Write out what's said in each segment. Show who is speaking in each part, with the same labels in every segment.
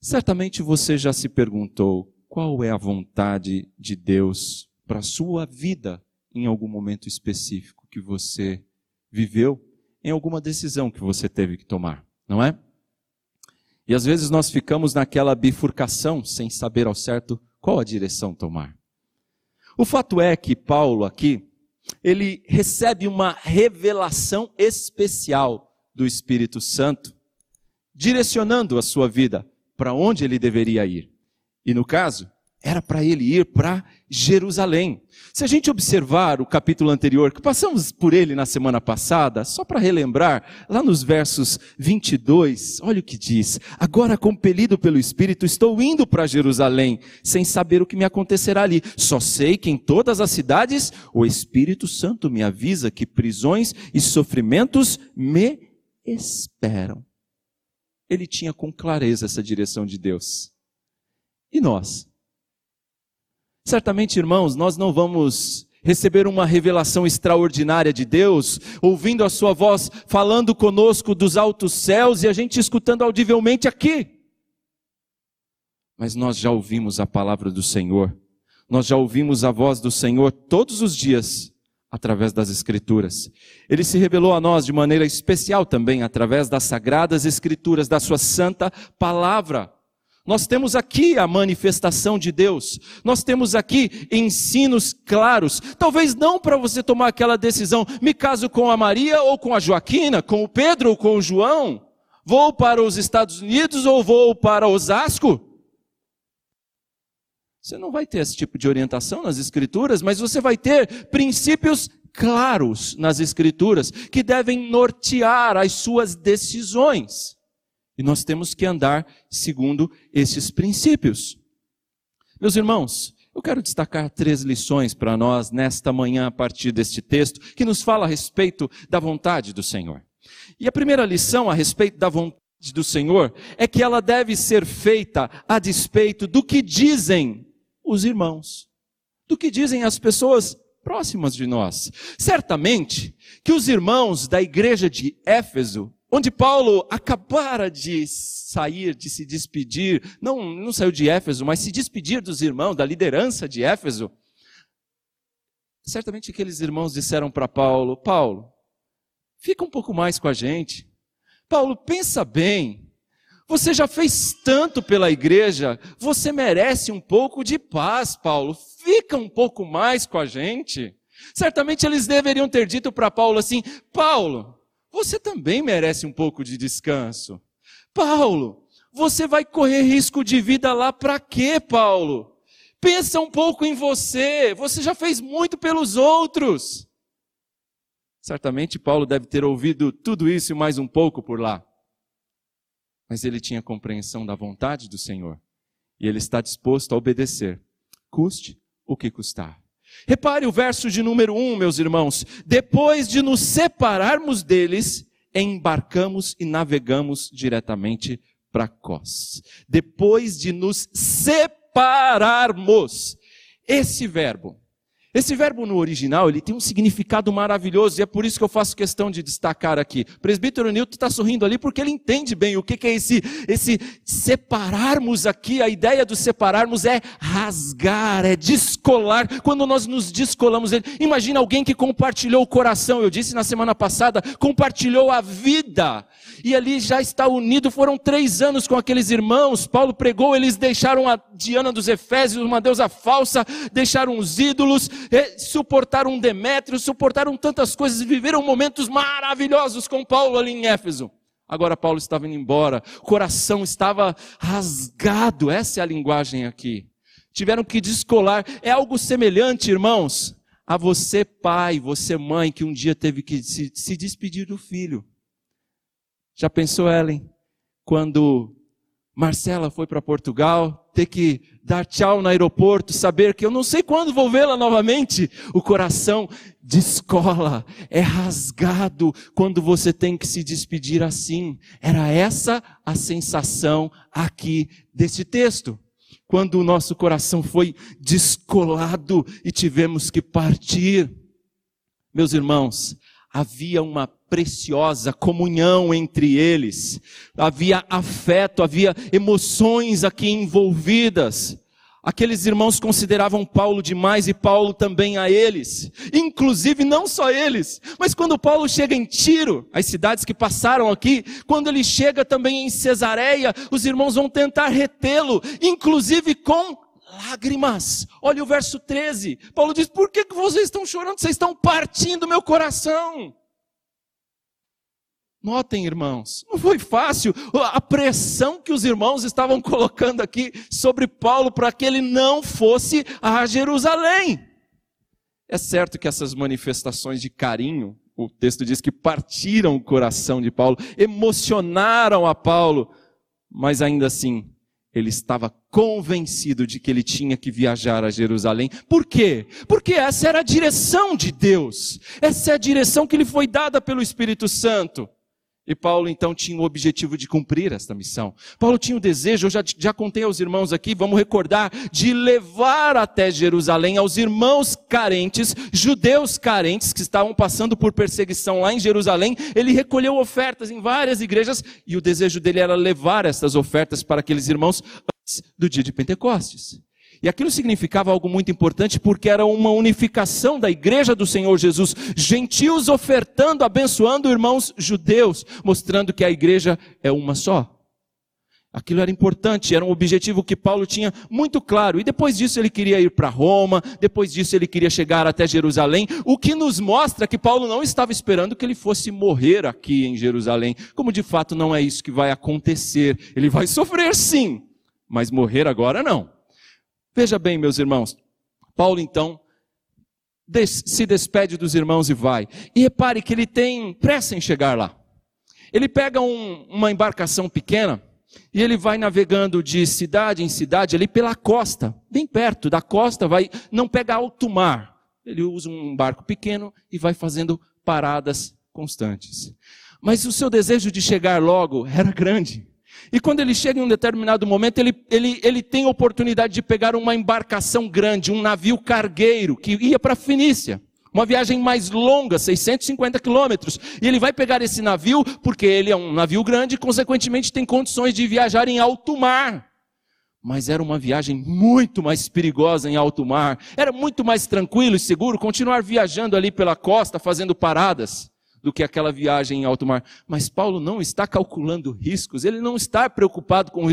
Speaker 1: Certamente você já se perguntou qual é a vontade de Deus para a sua vida em algum momento específico que você viveu, em alguma decisão que você teve que tomar, não é? E às vezes nós ficamos naquela bifurcação sem saber ao certo qual a direção tomar. O fato é que Paulo aqui, ele recebe uma revelação especial do Espírito Santo, direcionando a sua vida para onde ele deveria ir. E no caso, era para ele ir para Jerusalém. Se a gente observar o capítulo anterior, que passamos por ele na semana passada, só para relembrar, lá nos versos 22, olha o que diz: Agora, compelido pelo Espírito, estou indo para Jerusalém, sem saber o que me acontecerá ali. Só sei que em todas as cidades o Espírito Santo me avisa que prisões e sofrimentos me esperam. Ele tinha com clareza essa direção de Deus. E nós? Certamente, irmãos, nós não vamos receber uma revelação extraordinária de Deus, ouvindo a sua voz falando conosco dos altos céus e a gente escutando audivelmente aqui. Mas nós já ouvimos a palavra do Senhor, nós já ouvimos a voz do Senhor todos os dias através das Escrituras. Ele se revelou a nós de maneira especial também através das sagradas Escrituras, da Sua santa palavra. Nós temos aqui a manifestação de Deus. Nós temos aqui ensinos claros. Talvez não para você tomar aquela decisão, me caso com a Maria ou com a Joaquina, com o Pedro ou com o João. Vou para os Estados Unidos ou vou para Osasco? Você não vai ter esse tipo de orientação nas escrituras, mas você vai ter princípios claros nas escrituras que devem nortear as suas decisões. E nós temos que andar segundo esses princípios. Meus irmãos, eu quero destacar três lições para nós nesta manhã a partir deste texto que nos fala a respeito da vontade do Senhor. E a primeira lição a respeito da vontade do Senhor é que ela deve ser feita a despeito do que dizem os irmãos, do que dizem as pessoas próximas de nós. Certamente que os irmãos da igreja de Éfeso onde Paulo acabara de sair, de se despedir, não, não saiu de Éfeso, mas se despedir dos irmãos, da liderança de Éfeso. Certamente aqueles irmãos disseram para Paulo: Paulo, fica um pouco mais com a gente. Paulo, pensa bem. Você já fez tanto pela igreja, você merece um pouco de paz, Paulo. Fica um pouco mais com a gente. Certamente eles deveriam ter dito para Paulo assim: Paulo, você também merece um pouco de descanso. Paulo, você vai correr risco de vida lá para quê, Paulo? Pensa um pouco em você, você já fez muito pelos outros. Certamente Paulo deve ter ouvido tudo isso e mais um pouco por lá. Mas ele tinha compreensão da vontade do Senhor. E ele está disposto a obedecer, custe o que custar. Repare o verso de número 1, um, meus irmãos. Depois de nos separarmos deles, embarcamos e navegamos diretamente para Cós. Depois de nos separarmos. Esse verbo esse verbo no original, ele tem um significado maravilhoso e é por isso que eu faço questão de destacar aqui. O presbítero Newton está sorrindo ali porque ele entende bem o que, que é esse, esse separarmos aqui. A ideia do separarmos é rasgar, é descolar. Quando nós nos descolamos dele, imagina alguém que compartilhou o coração. Eu disse na semana passada, compartilhou a vida. E ali já está unido. Foram três anos com aqueles irmãos. Paulo pregou, eles deixaram a Diana dos Efésios, uma deusa falsa, deixaram os ídolos suportaram Demétrio, suportaram tantas coisas viveram momentos maravilhosos com Paulo ali em Éfeso. Agora Paulo estava indo embora, o coração estava rasgado, essa é a linguagem aqui. Tiveram que descolar. É algo semelhante, irmãos, a você, pai, você, mãe, que um dia teve que se, se despedir do filho. Já pensou, Ellen, quando Marcela foi para Portugal, ter que dar tchau no aeroporto, saber que eu não sei quando vou vê-la novamente. O coração descola, é rasgado quando você tem que se despedir assim. Era essa a sensação aqui desse texto. Quando o nosso coração foi descolado e tivemos que partir. Meus irmãos, havia uma preciosa comunhão entre eles, havia afeto, havia emoções aqui envolvidas. Aqueles irmãos consideravam Paulo demais e Paulo também a eles. Inclusive, não só eles, mas quando Paulo chega em Tiro, as cidades que passaram aqui, quando ele chega também em Cesareia, os irmãos vão tentar retê-lo, inclusive com lágrimas. Olha o verso 13. Paulo diz: Por que, vocês estão chorando? Vocês estão partindo meu coração. Notem, irmãos, não foi fácil a pressão que os irmãos estavam colocando aqui sobre Paulo para que ele não fosse a Jerusalém. É certo que essas manifestações de carinho, o texto diz que partiram o coração de Paulo, emocionaram a Paulo, mas ainda assim ele estava convencido de que ele tinha que viajar a Jerusalém. Por quê? Porque essa era a direção de Deus. Essa é a direção que lhe foi dada pelo Espírito Santo. E Paulo então tinha o objetivo de cumprir esta missão. Paulo tinha o desejo, eu já, já contei aos irmãos aqui, vamos recordar, de levar até Jerusalém aos irmãos carentes, judeus carentes que estavam passando por perseguição lá em Jerusalém. Ele recolheu ofertas em várias igrejas e o desejo dele era levar estas ofertas para aqueles irmãos antes do dia de Pentecostes. E aquilo significava algo muito importante porque era uma unificação da igreja do Senhor Jesus, gentios ofertando, abençoando irmãos judeus, mostrando que a igreja é uma só. Aquilo era importante, era um objetivo que Paulo tinha muito claro. E depois disso ele queria ir para Roma, depois disso ele queria chegar até Jerusalém, o que nos mostra que Paulo não estava esperando que ele fosse morrer aqui em Jerusalém, como de fato não é isso que vai acontecer. Ele vai sofrer sim, mas morrer agora não. Veja bem, meus irmãos, Paulo então des se despede dos irmãos e vai. E repare que ele tem pressa em chegar lá. Ele pega um, uma embarcação pequena e ele vai navegando de cidade em cidade ali pela costa, bem perto da costa, vai não pega alto mar. Ele usa um barco pequeno e vai fazendo paradas constantes. Mas o seu desejo de chegar logo era grande. E quando ele chega em um determinado momento, ele, ele, ele tem oportunidade de pegar uma embarcação grande, um navio cargueiro, que ia para a Fenícia. Uma viagem mais longa, 650 quilômetros. E ele vai pegar esse navio, porque ele é um navio grande e, consequentemente, tem condições de viajar em alto mar. Mas era uma viagem muito mais perigosa em alto mar. Era muito mais tranquilo e seguro continuar viajando ali pela costa, fazendo paradas do que aquela viagem em alto mar. Mas Paulo não está calculando riscos, ele não está preocupado com,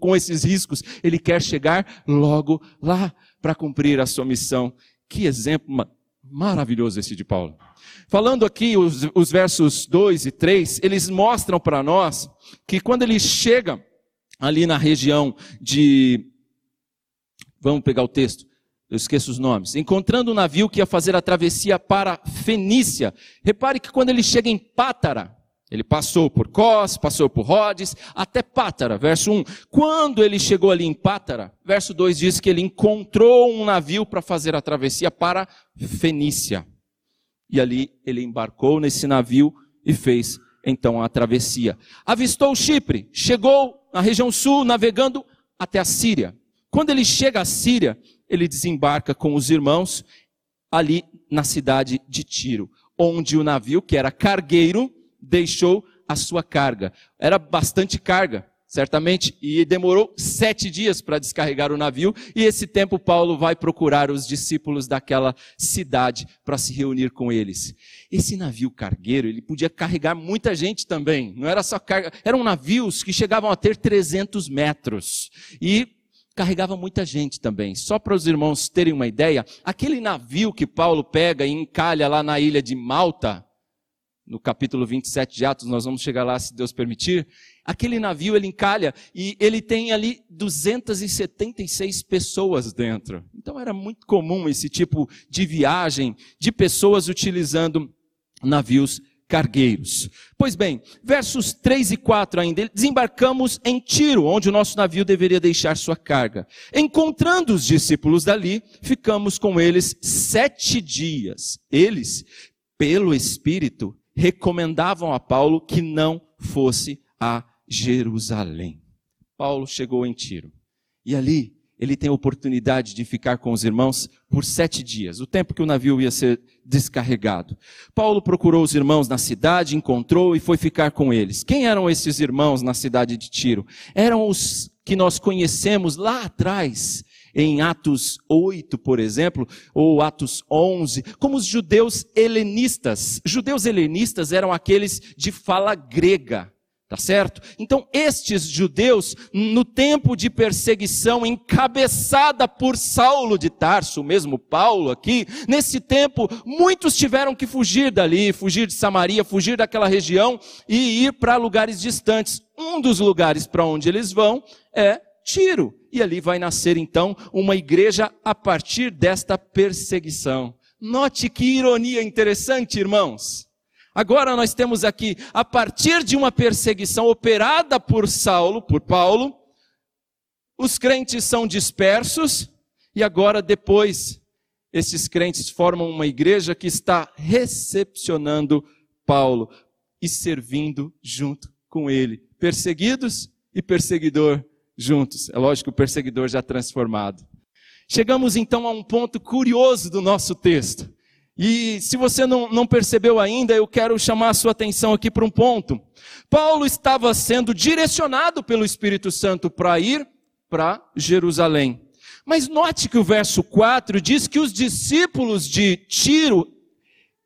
Speaker 1: com esses riscos, ele quer chegar logo lá para cumprir a sua missão. Que exemplo maravilhoso esse de Paulo. Falando aqui os, os versos 2 e 3, eles mostram para nós que quando ele chega ali na região de. Vamos pegar o texto eu esqueço os nomes, encontrando um navio que ia fazer a travessia para Fenícia. Repare que quando ele chega em Pátara, ele passou por Cós, passou por Rhodes, até Pátara, verso 1. Quando ele chegou ali em Pátara, verso 2 diz que ele encontrou um navio para fazer a travessia para Fenícia. E ali ele embarcou nesse navio e fez então a travessia. Avistou Chipre, chegou na região sul, navegando até a Síria. Quando ele chega à Síria, ele desembarca com os irmãos ali na cidade de Tiro, onde o navio, que era cargueiro, deixou a sua carga. Era bastante carga, certamente, e demorou sete dias para descarregar o navio, e esse tempo Paulo vai procurar os discípulos daquela cidade para se reunir com eles. Esse navio cargueiro, ele podia carregar muita gente também, não era só carga, eram navios que chegavam a ter 300 metros, e carregava muita gente também. Só para os irmãos terem uma ideia, aquele navio que Paulo pega e encalha lá na ilha de Malta, no capítulo 27 de Atos, nós vamos chegar lá se Deus permitir. Aquele navio ele encalha e ele tem ali 276 pessoas dentro. Então era muito comum esse tipo de viagem de pessoas utilizando navios cargueiros. Pois bem, versos 3 e 4 ainda, desembarcamos em Tiro, onde o nosso navio deveria deixar sua carga. Encontrando os discípulos dali, ficamos com eles sete dias. Eles, pelo Espírito, recomendavam a Paulo que não fosse a Jerusalém. Paulo chegou em Tiro. E ali ele tem a oportunidade de ficar com os irmãos por sete dias, o tempo que o navio ia ser descarregado. Paulo procurou os irmãos na cidade, encontrou e foi ficar com eles. Quem eram esses irmãos na cidade de Tiro? Eram os que nós conhecemos lá atrás, em Atos 8, por exemplo, ou Atos 11, como os judeus helenistas. Judeus helenistas eram aqueles de fala grega. Tá certo? Então, estes judeus, no tempo de perseguição encabeçada por Saulo de Tarso, o mesmo Paulo aqui, nesse tempo, muitos tiveram que fugir dali, fugir de Samaria, fugir daquela região e ir para lugares distantes. Um dos lugares para onde eles vão é Tiro. E ali vai nascer então uma igreja a partir desta perseguição. Note que ironia interessante, irmãos. Agora nós temos aqui, a partir de uma perseguição operada por Saulo, por Paulo, os crentes são dispersos e agora depois esses crentes formam uma igreja que está recepcionando Paulo e servindo junto com ele, perseguidos e perseguidor juntos. É lógico, o perseguidor já transformado. Chegamos então a um ponto curioso do nosso texto. E se você não, não percebeu ainda, eu quero chamar a sua atenção aqui para um ponto. Paulo estava sendo direcionado pelo Espírito Santo para ir para Jerusalém. Mas note que o verso 4 diz que os discípulos de Tiro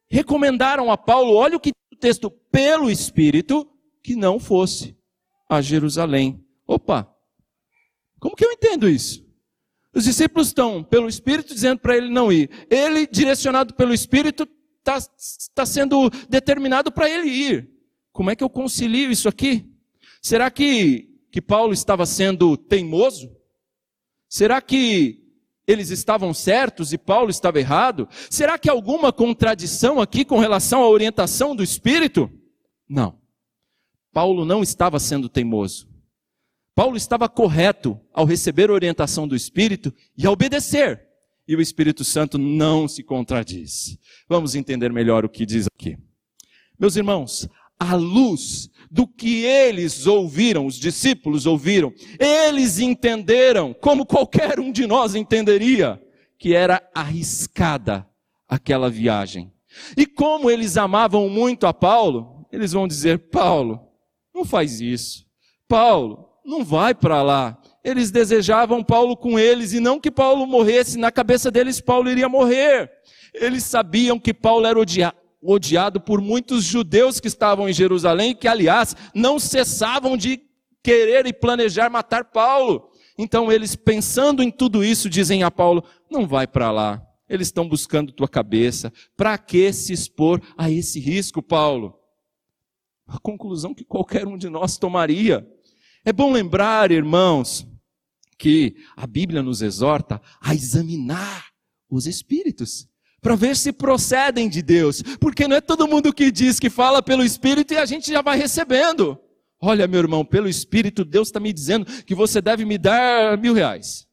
Speaker 1: recomendaram a Paulo, olha o que o texto, pelo Espírito, que não fosse a Jerusalém. Opa! Como que eu entendo isso? Os discípulos estão, pelo Espírito, dizendo para ele não ir. Ele, direcionado pelo Espírito, está tá sendo determinado para ele ir. Como é que eu concilio isso aqui? Será que, que Paulo estava sendo teimoso? Será que eles estavam certos e Paulo estava errado? Será que alguma contradição aqui com relação à orientação do Espírito? Não. Paulo não estava sendo teimoso. Paulo estava correto ao receber a orientação do Espírito e a obedecer. E o Espírito Santo não se contradiz. Vamos entender melhor o que diz aqui. Meus irmãos, à luz do que eles ouviram, os discípulos ouviram, eles entenderam, como qualquer um de nós entenderia, que era arriscada aquela viagem. E como eles amavam muito a Paulo, eles vão dizer: Paulo, não faz isso. Paulo, não vai para lá. Eles desejavam Paulo com eles e não que Paulo morresse, na cabeça deles Paulo iria morrer. Eles sabiam que Paulo era odiado por muitos judeus que estavam em Jerusalém, que aliás não cessavam de querer e planejar matar Paulo. Então eles, pensando em tudo isso, dizem a Paulo: não vai para lá. Eles estão buscando tua cabeça. Para que se expor a esse risco, Paulo? A conclusão que qualquer um de nós tomaria. É bom lembrar, irmãos, que a Bíblia nos exorta a examinar os espíritos para ver se procedem de Deus, porque não é todo mundo que diz que fala pelo Espírito e a gente já vai recebendo. Olha, meu irmão, pelo Espírito, Deus está me dizendo que você deve me dar mil reais.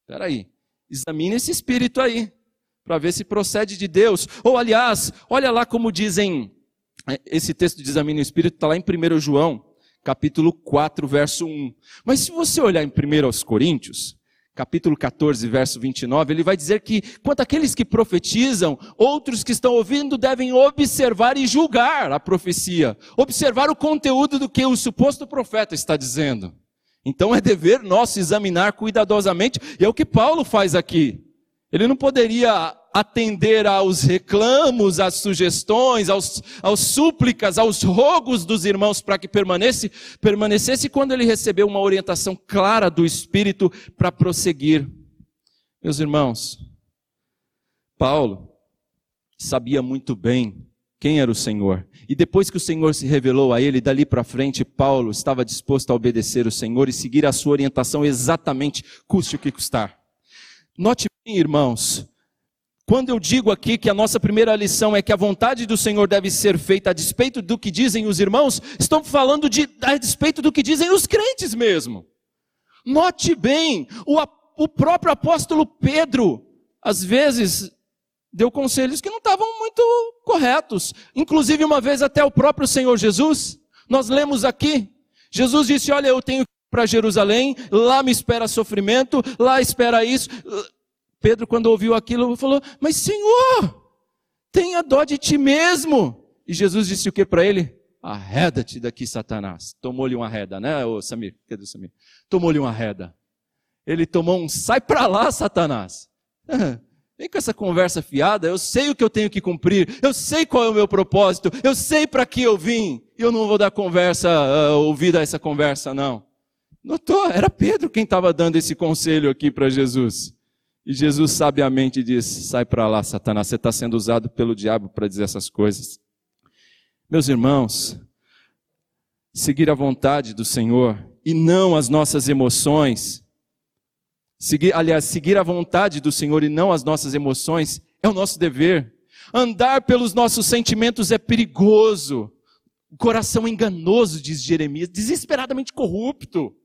Speaker 1: Espera aí, examine esse Espírito aí, para ver se procede de Deus. Ou, aliás, olha lá como dizem, é, esse texto de examine o Espírito está lá em 1 João, capítulo 4, verso 1. Mas se você olhar em 1 Coríntios, capítulo 14, verso 29, ele vai dizer que, quanto àqueles que profetizam, outros que estão ouvindo devem observar e julgar a profecia, observar o conteúdo do que o suposto profeta está dizendo. Então é dever nosso examinar cuidadosamente, e é o que Paulo faz aqui. Ele não poderia atender aos reclamos, às sugestões, aos, aos súplicas, aos rogos dos irmãos para que permanecesse, permanecesse quando ele recebeu uma orientação clara do Espírito para prosseguir. Meus irmãos, Paulo sabia muito bem quem era o Senhor. E depois que o Senhor se revelou a ele, dali para frente, Paulo estava disposto a obedecer o Senhor e seguir a sua orientação exatamente, custe o que custar. Note bem, irmãos, quando eu digo aqui que a nossa primeira lição é que a vontade do Senhor deve ser feita a despeito do que dizem os irmãos, estou falando de, a despeito do que dizem os crentes mesmo. Note bem, o, o próprio apóstolo Pedro, às vezes, deu conselhos que não estavam muito corretos. Inclusive, uma vez até o próprio Senhor Jesus, nós lemos aqui, Jesus disse: Olha, eu tenho que para Jerusalém, lá me espera sofrimento, lá espera isso. Pedro, quando ouviu aquilo, falou: Mas Senhor, tenha dó de ti mesmo. E Jesus disse o que para ele? Arreda-te daqui, Satanás. Tomou-lhe uma reda, né, ô Samir? Cadê o Samir? Tomou-lhe uma reda. Ele tomou um sai para lá, Satanás. Vem com essa conversa fiada, eu sei o que eu tenho que cumprir, eu sei qual é o meu propósito, eu sei para que eu vim, e eu não vou dar conversa, uh, ouvir a essa conversa, não. Notou? Era Pedro quem estava dando esse conselho aqui para Jesus. E Jesus sabiamente disse: sai para lá, Satanás, você está sendo usado pelo diabo para dizer essas coisas. Meus irmãos, seguir a vontade do Senhor e não as nossas emoções, seguir, aliás, seguir a vontade do Senhor e não as nossas emoções é o nosso dever. Andar pelos nossos sentimentos é perigoso. O coração enganoso, diz Jeremias, desesperadamente corrupto.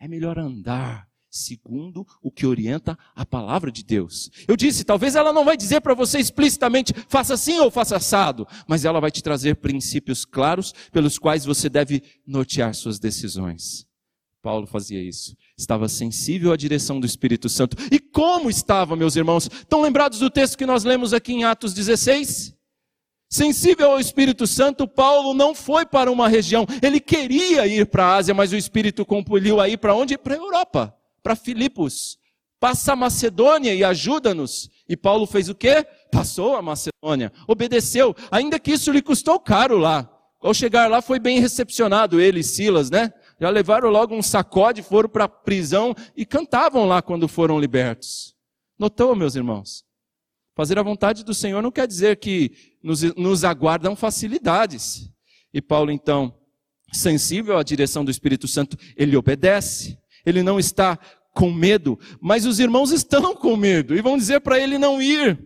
Speaker 1: É melhor andar segundo o que orienta a palavra de Deus. Eu disse, talvez ela não vai dizer para você explicitamente, faça assim ou faça assado, mas ela vai te trazer princípios claros pelos quais você deve nortear suas decisões. Paulo fazia isso. Estava sensível à direção do Espírito Santo. E como estava, meus irmãos? Estão lembrados do texto que nós lemos aqui em Atos 16? Sensível ao Espírito Santo, Paulo não foi para uma região. Ele queria ir para a Ásia, mas o Espírito compeliu a ir para onde? Para a Europa para Filipos. Passa a Macedônia e ajuda-nos. E Paulo fez o quê? Passou a Macedônia, obedeceu, ainda que isso lhe custou caro lá. Ao chegar lá foi bem recepcionado ele e Silas, né? Já levaram logo um sacode, foram para a prisão e cantavam lá quando foram libertos. Notou, meus irmãos? Fazer a vontade do Senhor não quer dizer que nos, nos aguardam facilidades. E Paulo, então, sensível à direção do Espírito Santo, ele obedece ele não está com medo, mas os irmãos estão com medo e vão dizer para ele não ir.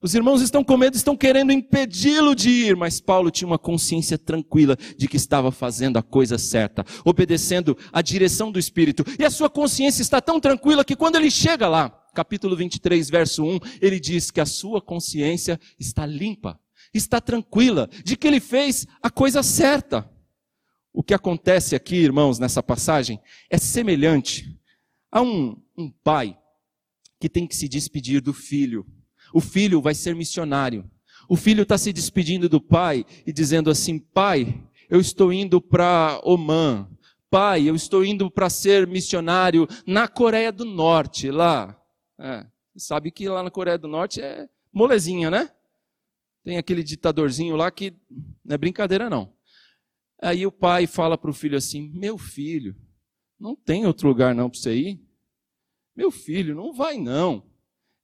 Speaker 1: Os irmãos estão com medo, estão querendo impedi-lo de ir, mas Paulo tinha uma consciência tranquila de que estava fazendo a coisa certa, obedecendo a direção do Espírito. E a sua consciência está tão tranquila que quando ele chega lá, capítulo 23, verso 1, ele diz que a sua consciência está limpa, está tranquila, de que ele fez a coisa certa. O que acontece aqui, irmãos, nessa passagem, é semelhante a um, um pai que tem que se despedir do filho. O filho vai ser missionário. O filho está se despedindo do pai e dizendo assim: Pai, eu estou indo para Oman. Pai, eu estou indo para ser missionário na Coreia do Norte, lá. É, sabe que lá na Coreia do Norte é molezinha, né? Tem aquele ditadorzinho lá que não é brincadeira, não. Aí o pai fala para o filho assim: Meu filho, não tem outro lugar não para você ir? Meu filho, não vai não.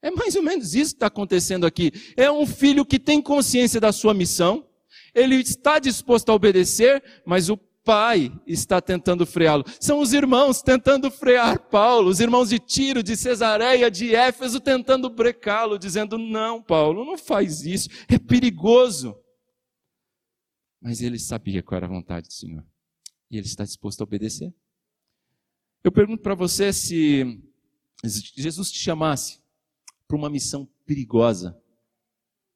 Speaker 1: É mais ou menos isso que está acontecendo aqui. É um filho que tem consciência da sua missão, ele está disposto a obedecer, mas o pai está tentando freá-lo. São os irmãos tentando frear Paulo, os irmãos de Tiro, de Cesareia, de Éfeso, tentando brecá-lo, dizendo: Não, Paulo, não faz isso, é perigoso. Mas ele sabia qual era a vontade do Senhor. E ele está disposto a obedecer. Eu pergunto para você se Jesus te chamasse para uma missão perigosa,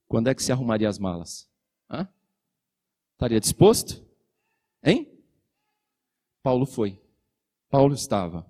Speaker 1: quando é que se arrumaria as malas? Hã? Estaria disposto? Hein? Paulo foi. Paulo estava.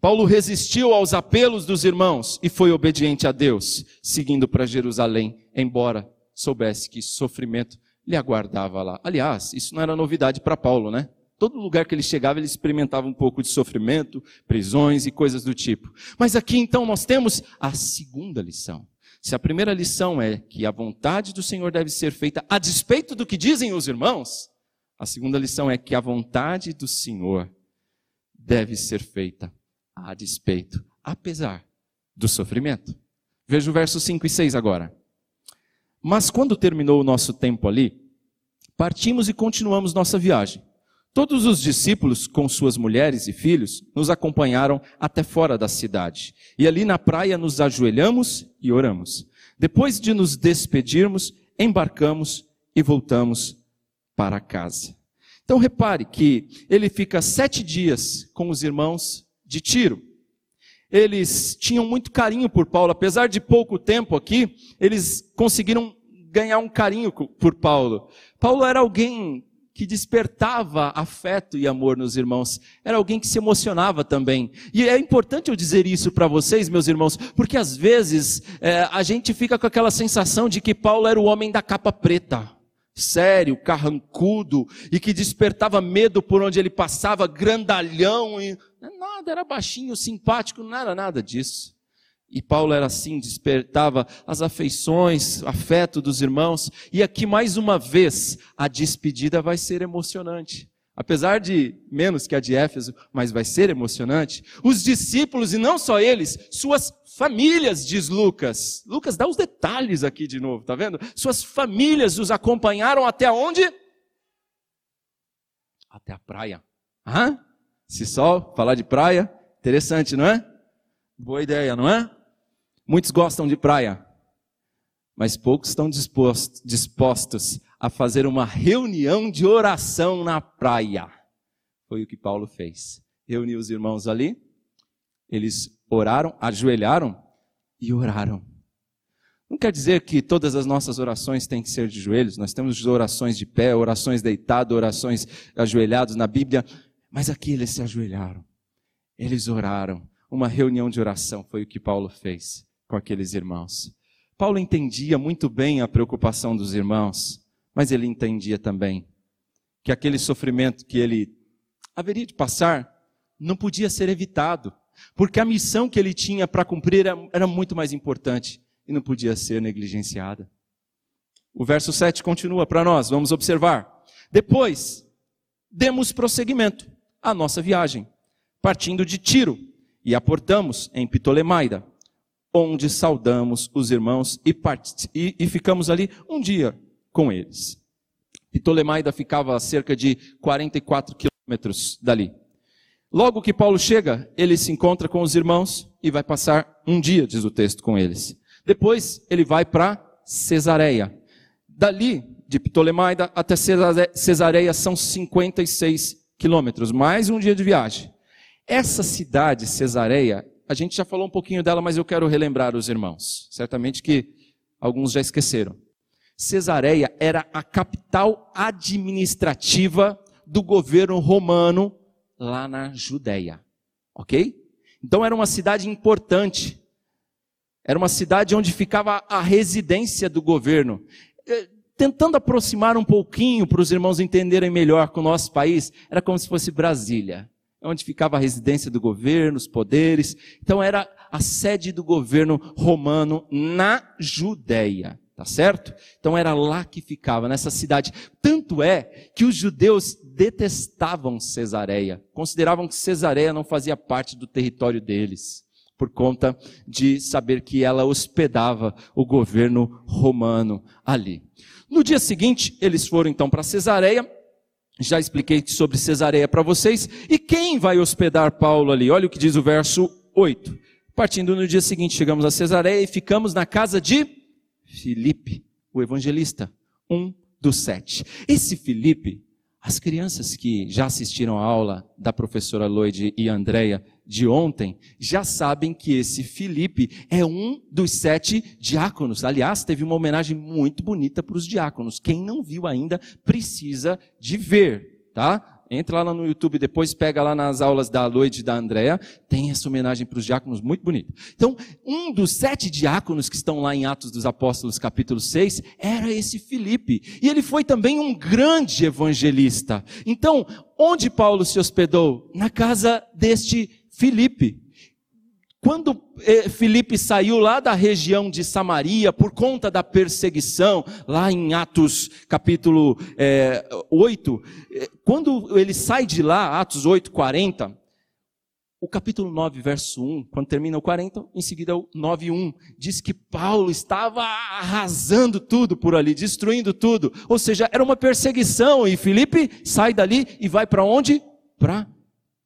Speaker 1: Paulo resistiu aos apelos dos irmãos e foi obediente a Deus, seguindo para Jerusalém, embora soubesse que sofrimento lhe aguardava lá. Aliás, isso não era novidade para Paulo, né? Todo lugar que ele chegava, ele experimentava um pouco de sofrimento, prisões e coisas do tipo. Mas aqui então nós temos a segunda lição. Se a primeira lição é que a vontade do Senhor deve ser feita a despeito do que dizem os irmãos, a segunda lição é que a vontade do Senhor deve ser feita a despeito, apesar do sofrimento. Veja o verso 5 e 6 agora. Mas quando terminou o nosso tempo ali, partimos e continuamos nossa viagem. Todos os discípulos, com suas mulheres e filhos, nos acompanharam até fora da cidade. E ali na praia nos ajoelhamos e oramos. Depois de nos despedirmos, embarcamos e voltamos para casa. Então repare que ele fica sete dias com os irmãos de Tiro eles tinham muito carinho por Paulo, apesar de pouco tempo aqui, eles conseguiram ganhar um carinho por Paulo. Paulo era alguém que despertava afeto e amor nos irmãos. Era alguém que se emocionava também. E é importante eu dizer isso para vocês, meus irmãos, porque às vezes é, a gente fica com aquela sensação de que Paulo era o homem da capa preta. Sério, carrancudo, e que despertava medo por onde ele passava, grandalhão, e nada, era baixinho, simpático, não era nada disso. E Paulo era assim, despertava as afeições, afeto dos irmãos. E aqui mais uma vez, a despedida vai ser emocionante. Apesar de menos que a de Éfeso, mas vai ser emocionante. Os discípulos, e não só eles, suas famílias, diz Lucas. Lucas dá os detalhes aqui de novo, tá vendo? Suas famílias os acompanharam até onde? Até a praia. Hã? Se só falar de praia, interessante, não é? Boa ideia, não é? Muitos gostam de praia, mas poucos estão dispostos, a fazer uma reunião de oração na praia. Foi o que Paulo fez. Reuniu os irmãos ali, eles oraram, ajoelharam e oraram. Não quer dizer que todas as nossas orações têm que ser de joelhos, nós temos orações de pé, orações deitado, orações ajoelhados na Bíblia, mas aqui eles se ajoelharam, eles oraram. Uma reunião de oração foi o que Paulo fez com aqueles irmãos. Paulo entendia muito bem a preocupação dos irmãos, mas ele entendia também que aquele sofrimento que ele haveria de passar não podia ser evitado, porque a missão que ele tinha para cumprir era, era muito mais importante e não podia ser negligenciada. O verso 7 continua para nós, vamos observar. Depois, demos prosseguimento à nossa viagem, partindo de Tiro, e aportamos em Ptolemaida onde saudamos os irmãos e, part... e, e ficamos ali um dia com eles. Ptolemaida ficava a cerca de 44 quilômetros dali. Logo que Paulo chega, ele se encontra com os irmãos e vai passar um dia, diz o texto, com eles. Depois ele vai para Cesareia. Dali, de Ptolemaida até Cesareia, são 56 quilômetros, mais um dia de viagem. Essa cidade, Cesareia, a gente já falou um pouquinho dela, mas eu quero relembrar os irmãos. Certamente que alguns já esqueceram. Cesareia era a capital administrativa do governo romano lá na Judéia. Ok? Então era uma cidade importante. Era uma cidade onde ficava a residência do governo. Eh, tentando aproximar um pouquinho para os irmãos entenderem melhor com o nosso país, era como se fosse Brasília onde ficava a residência do governo, os poderes. Então era a sede do governo romano na Judéia, tá certo? Então era lá que ficava, nessa cidade. Tanto é que os judeus detestavam Cesareia, consideravam que Cesareia não fazia parte do território deles, por conta de saber que ela hospedava o governo romano ali. No dia seguinte, eles foram então para Cesareia, já expliquei sobre Cesareia para vocês. E quem vai hospedar Paulo ali? Olha o que diz o verso 8. Partindo no dia seguinte, chegamos a Cesareia e ficamos na casa de Filipe, o evangelista, um dos sete. Esse Filipe, as crianças que já assistiram a aula da professora Lloyd e Andréia de ontem já sabem que esse Filipe é um dos sete diáconos. Aliás, teve uma homenagem muito bonita para os diáconos. Quem não viu ainda precisa de ver, tá? Entra lá no YouTube depois, pega lá nas aulas da Lloyd e da Andréa, tem essa homenagem para os diáconos muito bonita. Então, um dos sete diáconos que estão lá em Atos dos Apóstolos, capítulo 6, era esse Filipe. E ele foi também um grande evangelista. Então, onde Paulo se hospedou? Na casa deste Filipe. Quando eh, Filipe saiu lá da região de Samaria por conta da perseguição, lá em Atos capítulo é, 8, quando ele sai de lá, Atos 8, 40, o capítulo 9, verso 1, quando termina o 40, em seguida o 9, 1, diz que Paulo estava arrasando tudo por ali, destruindo tudo. Ou seja, era uma perseguição e Filipe sai dali e vai para onde? Para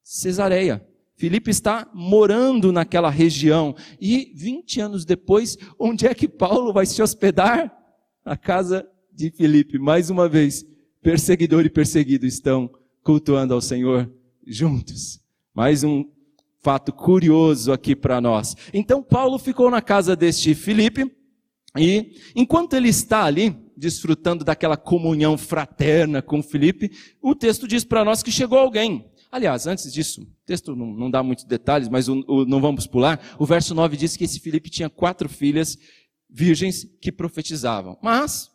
Speaker 1: Cesareia. Filipe está morando naquela região. E 20 anos depois, onde é que Paulo vai se hospedar? A casa de Filipe. Mais uma vez, perseguidor e perseguido estão cultuando ao Senhor juntos. Mais um fato curioso aqui para nós. Então Paulo ficou na casa deste Filipe E enquanto ele está ali, desfrutando daquela comunhão fraterna com Felipe, o texto diz para nós que chegou alguém. Aliás, antes disso, o texto não, não dá muitos detalhes, mas o, o, não vamos pular. O verso 9 diz que esse Felipe tinha quatro filhas virgens que profetizavam. Mas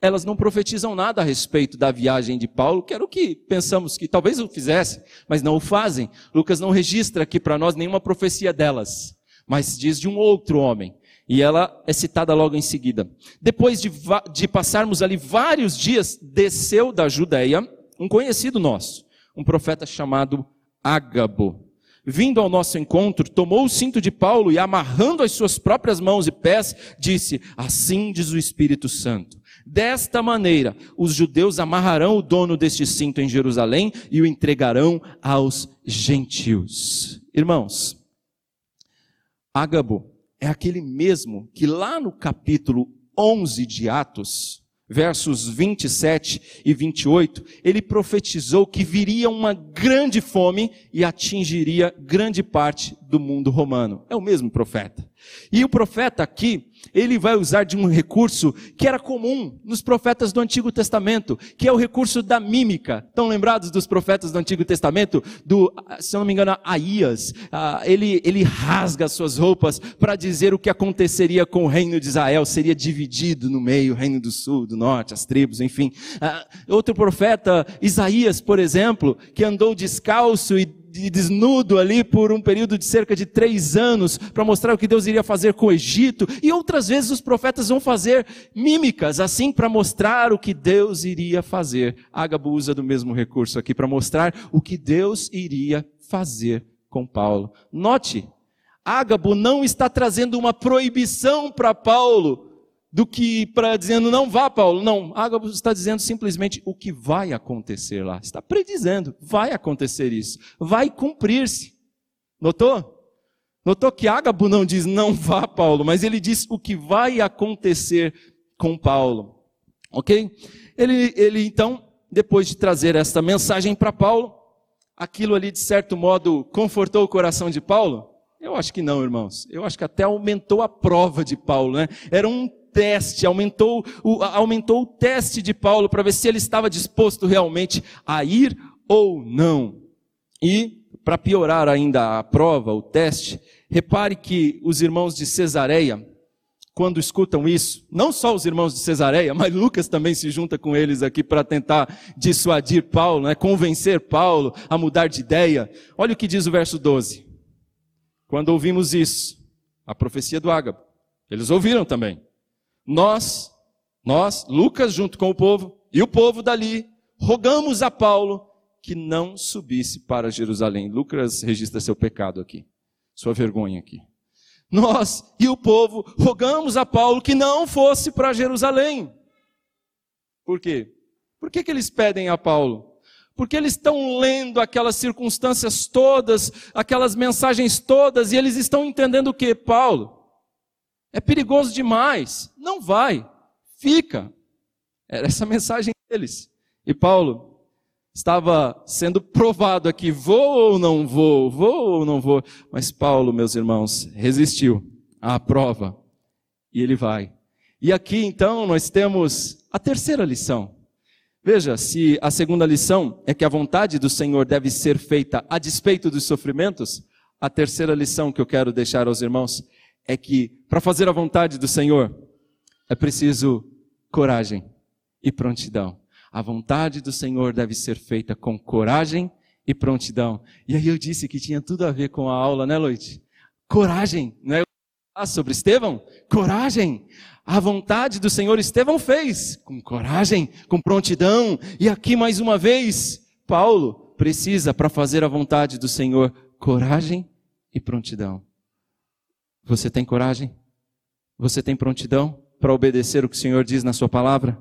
Speaker 1: elas não profetizam nada a respeito da viagem de Paulo, que era o que pensamos que talvez o fizesse, mas não o fazem. Lucas não registra aqui para nós nenhuma profecia delas, mas diz de um outro homem. E ela é citada logo em seguida. Depois de, de passarmos ali vários dias, desceu da Judéia um conhecido nosso, um profeta chamado Ágabo vindo ao nosso encontro, tomou o cinto de Paulo e, amarrando as suas próprias mãos e pés, disse: Assim diz o Espírito Santo. Desta maneira, os judeus amarrarão o dono deste cinto em Jerusalém e o entregarão aos gentios. Irmãos, Ágabo é aquele mesmo que lá no capítulo 11 de Atos, versos 27 e 28, ele profetizou que viria uma grande fome e atingiria grande parte do mundo romano. É o mesmo profeta. E o profeta aqui, ele vai usar de um recurso que era comum nos profetas do Antigo Testamento, que é o recurso da mímica. Estão lembrados dos profetas do Antigo Testamento? Do, se eu não me engano, Aías. Ah, ele, ele rasga suas roupas para dizer o que aconteceria com o reino de Israel. Seria dividido no meio, o reino do sul, do norte, as tribos, enfim. Ah, outro profeta, Isaías, por exemplo, que andou descalço e de desnudo ali por um período de cerca de três anos para mostrar o que Deus iria fazer com o Egito. E outras vezes os profetas vão fazer mímicas assim para mostrar o que Deus iria fazer. Ágabo usa do mesmo recurso aqui para mostrar o que Deus iria fazer com Paulo. Note, Ágabo não está trazendo uma proibição para Paulo do que para dizendo não vá, Paulo. Não, Ágabo está dizendo simplesmente o que vai acontecer lá. Está predizendo, vai acontecer isso, vai cumprir-se. Notou? Notou que Ágabo não diz não vá, Paulo, mas ele diz o que vai acontecer com Paulo. Ok? Ele, ele então, depois de trazer esta mensagem para Paulo, aquilo ali de certo modo confortou o coração de Paulo? Eu acho que não, irmãos. Eu acho que até aumentou a prova de Paulo, né? Era um teste, aumentou o, aumentou o teste de Paulo para ver se ele estava disposto realmente a ir ou não. E, para piorar ainda a prova, o teste, repare que os irmãos de Cesareia, quando escutam isso, não só os irmãos de Cesareia, mas Lucas também se junta com eles aqui para tentar dissuadir Paulo, né, convencer Paulo a mudar de ideia. Olha o que diz o verso 12. Quando ouvimos isso, a profecia do Ágabo, eles ouviram também. Nós, nós, Lucas junto com o povo e o povo dali, rogamos a Paulo que não subisse para Jerusalém. Lucas registra seu pecado aqui, sua vergonha aqui. Nós e o povo rogamos a Paulo que não fosse para Jerusalém. Por quê? Por que, que eles pedem a Paulo? Porque eles estão lendo aquelas circunstâncias todas, aquelas mensagens todas, e eles estão entendendo o que, Paulo? É perigoso demais. Não vai. Fica. Era essa a mensagem deles. E Paulo estava sendo provado aqui: vou ou não vou? Vou ou não vou? Mas Paulo, meus irmãos, resistiu à prova. E ele vai. E aqui então nós temos a terceira lição. Veja, se a segunda lição é que a vontade do Senhor deve ser feita a despeito dos sofrimentos, a terceira lição que eu quero deixar aos irmãos é que para fazer a vontade do Senhor é preciso coragem e prontidão. A vontade do Senhor deve ser feita com coragem e prontidão. E aí eu disse que tinha tudo a ver com a aula, né, Loite? Coragem, não é? sobre Estevão? Coragem. A vontade do Senhor Estevão fez com coragem, com prontidão. E aqui mais uma vez, Paulo precisa para fazer a vontade do Senhor coragem e prontidão. Você tem coragem? Você tem prontidão para obedecer o que o Senhor diz na Sua palavra?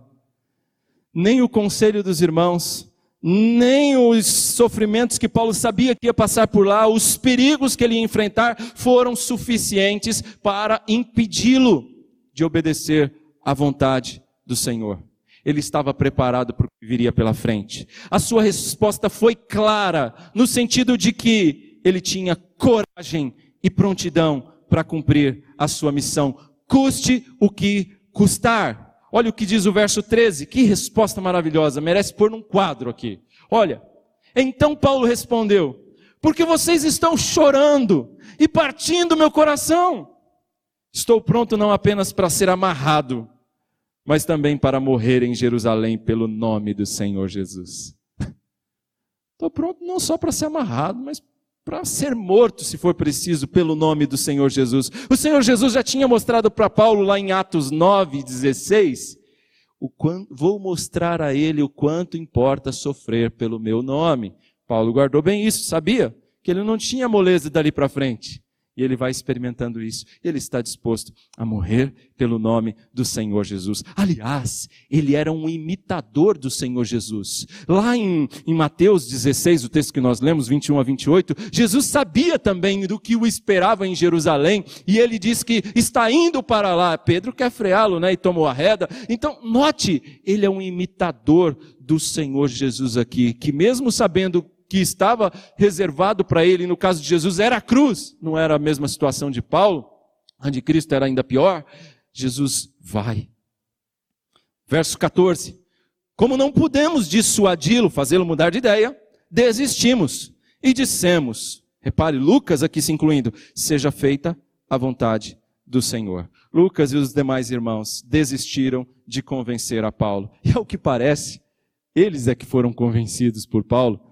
Speaker 1: Nem o conselho dos irmãos, nem os sofrimentos que Paulo sabia que ia passar por lá, os perigos que ele ia enfrentar, foram suficientes para impedi-lo de obedecer à vontade do Senhor. Ele estava preparado para o que viria pela frente. A sua resposta foi clara, no sentido de que ele tinha coragem e prontidão para cumprir a sua missão. custe o que custar. Olha o que diz o verso 13, que resposta maravilhosa, merece pôr num quadro aqui. Olha, então Paulo respondeu: Porque vocês estão chorando e partindo meu coração. Estou pronto não apenas para ser amarrado, mas também para morrer em Jerusalém pelo nome do Senhor Jesus. Estou pronto não só para ser amarrado, mas para ser morto, se for preciso, pelo nome do Senhor Jesus. O Senhor Jesus já tinha mostrado para Paulo lá em Atos 9, 16, o quanto, vou mostrar a ele o quanto importa sofrer pelo meu nome. Paulo guardou bem isso, sabia? Que ele não tinha moleza dali para frente. E ele vai experimentando isso. Ele está disposto a morrer pelo nome do Senhor Jesus. Aliás, ele era um imitador do Senhor Jesus. Lá em, em, Mateus 16, o texto que nós lemos, 21 a 28, Jesus sabia também do que o esperava em Jerusalém. E ele diz que está indo para lá. Pedro quer freá-lo, né? E tomou a reda. Então, note, ele é um imitador do Senhor Jesus aqui, que mesmo sabendo que estava reservado para ele, no caso de Jesus, era a cruz, não era a mesma situação de Paulo, onde Cristo era ainda pior. Jesus vai. Verso 14. Como não pudemos dissuadi-lo, fazê-lo mudar de ideia, desistimos e dissemos, repare, Lucas aqui se incluindo, seja feita a vontade do Senhor. Lucas e os demais irmãos desistiram de convencer a Paulo. E ao que parece, eles é que foram convencidos por Paulo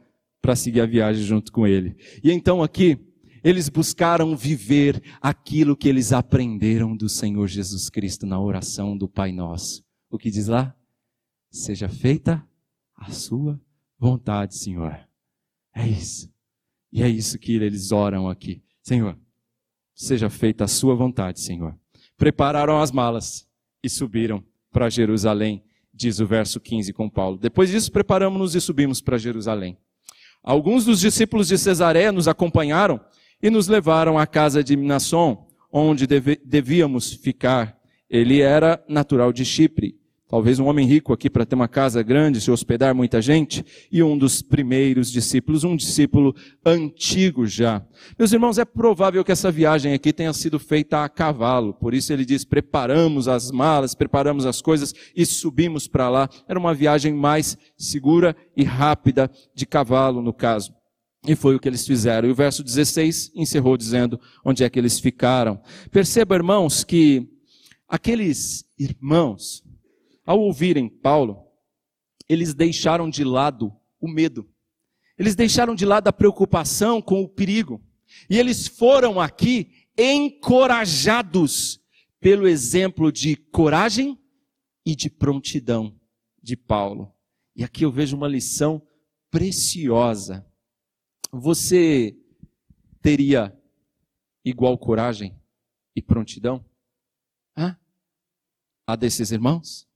Speaker 1: para seguir a viagem junto com ele. E então aqui, eles buscaram viver aquilo que eles aprenderam do Senhor Jesus Cristo na oração do Pai Nosso. O que diz lá? Seja feita a sua vontade, Senhor. É isso. E é isso que eles oram aqui. Senhor, seja feita a sua vontade, Senhor. Prepararam as malas e subiram para Jerusalém, diz o verso 15 com Paulo. Depois disso, preparamos-nos e subimos para Jerusalém. Alguns dos discípulos de Cesareia nos acompanharam e nos levaram à casa de Minasson, onde devíamos ficar. Ele era natural de Chipre Talvez um homem rico aqui para ter uma casa grande, se hospedar muita gente, e um dos primeiros discípulos, um discípulo antigo já. Meus irmãos, é provável que essa viagem aqui tenha sido feita a cavalo, por isso ele diz: preparamos as malas, preparamos as coisas e subimos para lá. Era uma viagem mais segura e rápida de cavalo, no caso. E foi o que eles fizeram. E o verso 16 encerrou dizendo onde é que eles ficaram. Perceba, irmãos, que aqueles irmãos, ao ouvirem Paulo, eles deixaram de lado o medo. Eles deixaram de lado a preocupação com o perigo. E eles foram aqui encorajados pelo exemplo de coragem e de prontidão de Paulo. E aqui eu vejo uma lição preciosa. Você teria igual coragem e prontidão? Hã? A desses irmãos?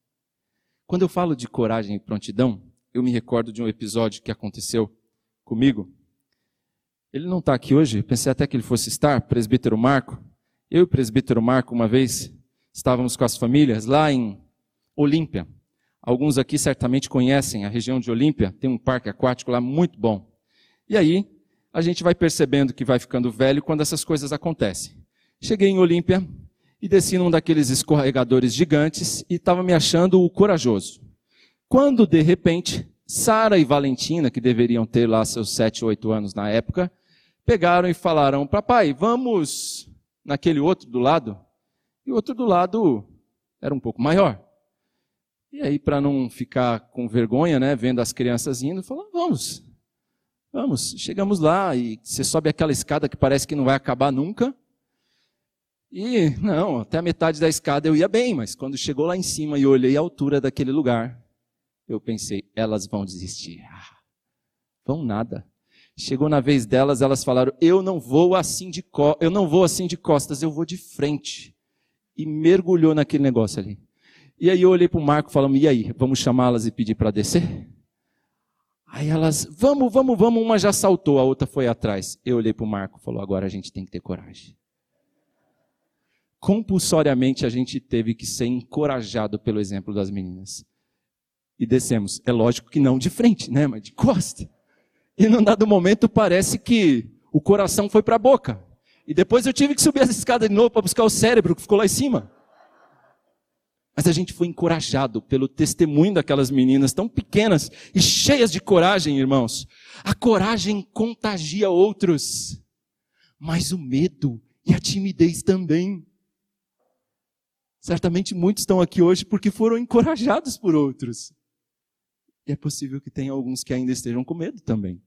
Speaker 1: Quando eu falo de coragem e prontidão, eu me recordo de um episódio que aconteceu comigo. Ele não está aqui hoje, pensei até que ele fosse estar, presbítero Marco. Eu e o presbítero Marco, uma vez, estávamos com as famílias lá em Olímpia. Alguns aqui certamente conhecem a região de Olímpia, tem um parque aquático lá muito bom. E aí, a gente vai percebendo que vai ficando velho quando essas coisas acontecem. Cheguei em Olímpia, e desci num daqueles escorregadores gigantes e estava me achando o corajoso. Quando, de repente, Sara e Valentina, que deveriam ter lá seus sete, oito anos na época, pegaram e falaram, papai, vamos naquele outro do lado? E o outro do lado era um pouco maior. E aí, para não ficar com vergonha, né, vendo as crianças indo, falou, vamos, vamos. Chegamos lá e você sobe aquela escada que parece que não vai acabar nunca. E, não, até a metade da escada eu ia bem, mas quando chegou lá em cima e olhei a altura daquele lugar, eu pensei, elas vão desistir. Ah, vão nada. Chegou na vez delas, elas falaram, eu não vou assim de co eu não vou assim de costas, eu vou de frente. E mergulhou naquele negócio ali. E aí eu olhei para o Marco falamos, e aí, vamos chamá-las e pedir para descer? Aí elas, vamos, vamos, vamos, uma já saltou, a outra foi atrás. Eu olhei para o Marco falou, agora a gente tem que ter coragem compulsoriamente a gente teve que ser encorajado pelo exemplo das meninas. E descemos. É lógico que não de frente, né? Mas de costa. E num dado momento parece que o coração foi para a boca. E depois eu tive que subir as escadas de novo para buscar o cérebro que ficou lá em cima. Mas a gente foi encorajado pelo testemunho daquelas meninas tão pequenas e cheias de coragem, irmãos. A coragem contagia outros, mas o medo e a timidez também. Certamente muitos estão aqui hoje porque foram encorajados por outros. E é possível que tenha alguns que ainda estejam com medo também.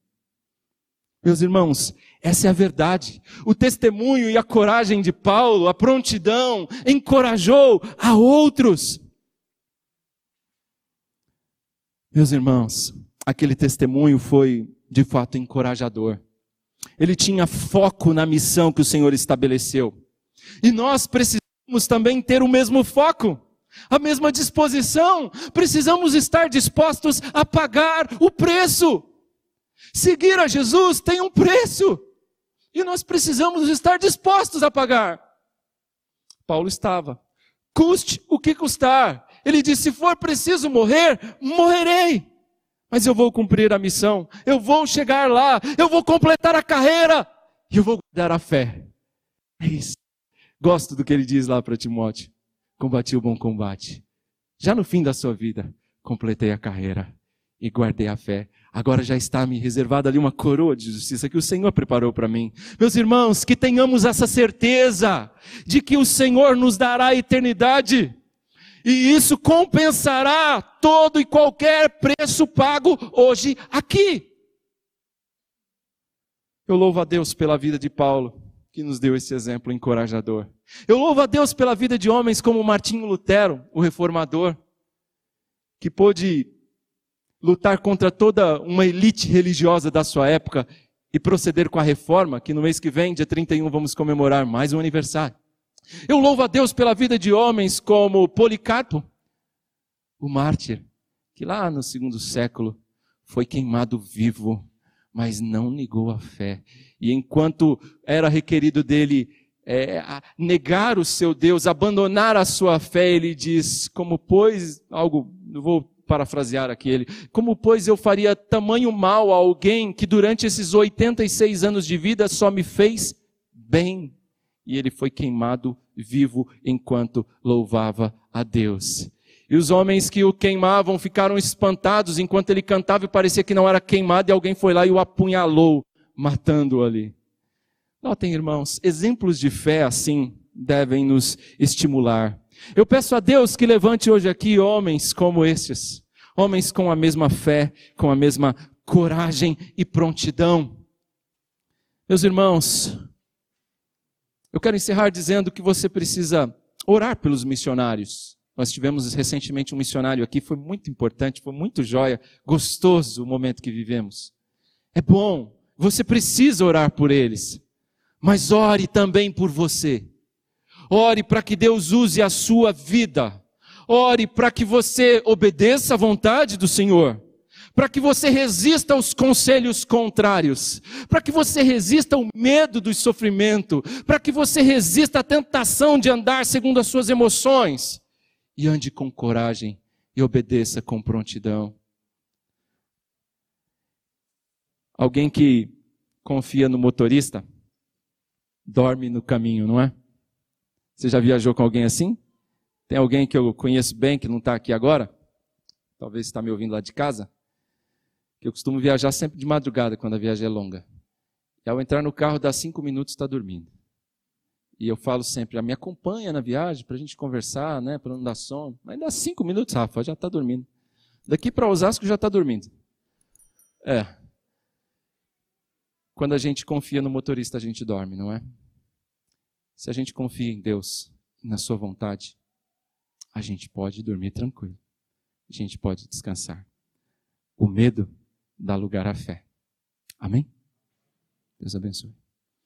Speaker 1: Meus irmãos, essa é a verdade. O testemunho e a coragem de Paulo, a prontidão, encorajou a outros. Meus irmãos, aquele testemunho foi de fato encorajador. Ele tinha foco na missão que o Senhor estabeleceu. E nós precisamos também ter o mesmo foco, a mesma disposição. Precisamos estar dispostos a pagar o preço. Seguir a Jesus tem um preço. E nós precisamos estar dispostos a pagar. Paulo estava. Custe o que custar. Ele disse: se for preciso morrer, morrerei. Mas eu vou cumprir a missão. Eu vou chegar lá. Eu vou completar a carreira. E eu vou guardar a fé. É isso. Gosto do que ele diz lá para Timóteo. Combati o bom combate. Já no fim da sua vida, completei a carreira e guardei a fé. Agora já está me reservada ali uma coroa de justiça que o Senhor preparou para mim. Meus irmãos, que tenhamos essa certeza de que o Senhor nos dará a eternidade. E isso compensará todo e qualquer preço pago hoje aqui. Eu louvo a Deus pela vida de Paulo, que nos deu esse exemplo encorajador. Eu louvo a Deus pela vida de homens como Martinho Lutero, o reformador, que pôde lutar contra toda uma elite religiosa da sua época e proceder com a reforma, que no mês que vem, dia 31, vamos comemorar mais um aniversário. Eu louvo a Deus pela vida de homens como Policarpo, o mártir, que lá no segundo século foi queimado vivo, mas não negou a fé. E enquanto era requerido dele é, negar o seu Deus, abandonar a sua fé, ele diz, como pois, algo, não vou parafrasear aqui ele. Como, pois, eu faria tamanho mal a alguém que durante esses 86 anos de vida só me fez bem? E ele foi queimado vivo enquanto louvava a Deus. E os homens que o queimavam ficaram espantados enquanto ele cantava e parecia que não era queimado e alguém foi lá e o apunhalou, matando-o ali. Notem, irmãos, exemplos de fé assim devem nos estimular. Eu peço a Deus que levante hoje aqui homens como estes, homens com a mesma fé, com a mesma coragem e prontidão. Meus irmãos, eu quero encerrar dizendo que você precisa orar pelos missionários. Nós tivemos recentemente um missionário aqui, foi muito importante, foi muito joia, gostoso o momento que vivemos. É bom, você precisa orar por eles, mas ore também por você. Ore para que Deus use a sua vida. Ore para que você obedeça à vontade do Senhor, para que você resista aos conselhos contrários, para que você resista ao medo do sofrimento, para que você resista à tentação de andar segundo as suas emoções e ande com coragem e obedeça com prontidão. Alguém que confia no motorista dorme no caminho, não é? Você já viajou com alguém assim? Tem alguém que eu conheço bem que não está aqui agora? Talvez está me ouvindo lá de casa. Que eu costumo viajar sempre de madrugada quando a viagem é longa. E ao entrar no carro, dá cinco minutos está dormindo. E eu falo sempre, ah, me acompanha na viagem para a gente conversar, né, para não dar sono. Mas dá cinco minutos, Rafa, já está dormindo. Daqui para Osasco já está dormindo. É. Quando a gente confia no motorista, a gente dorme, não é? Se a gente confia em Deus, na sua vontade, a gente pode dormir tranquilo. A gente pode descansar. O medo dá lugar à fé. Amém? Deus abençoe.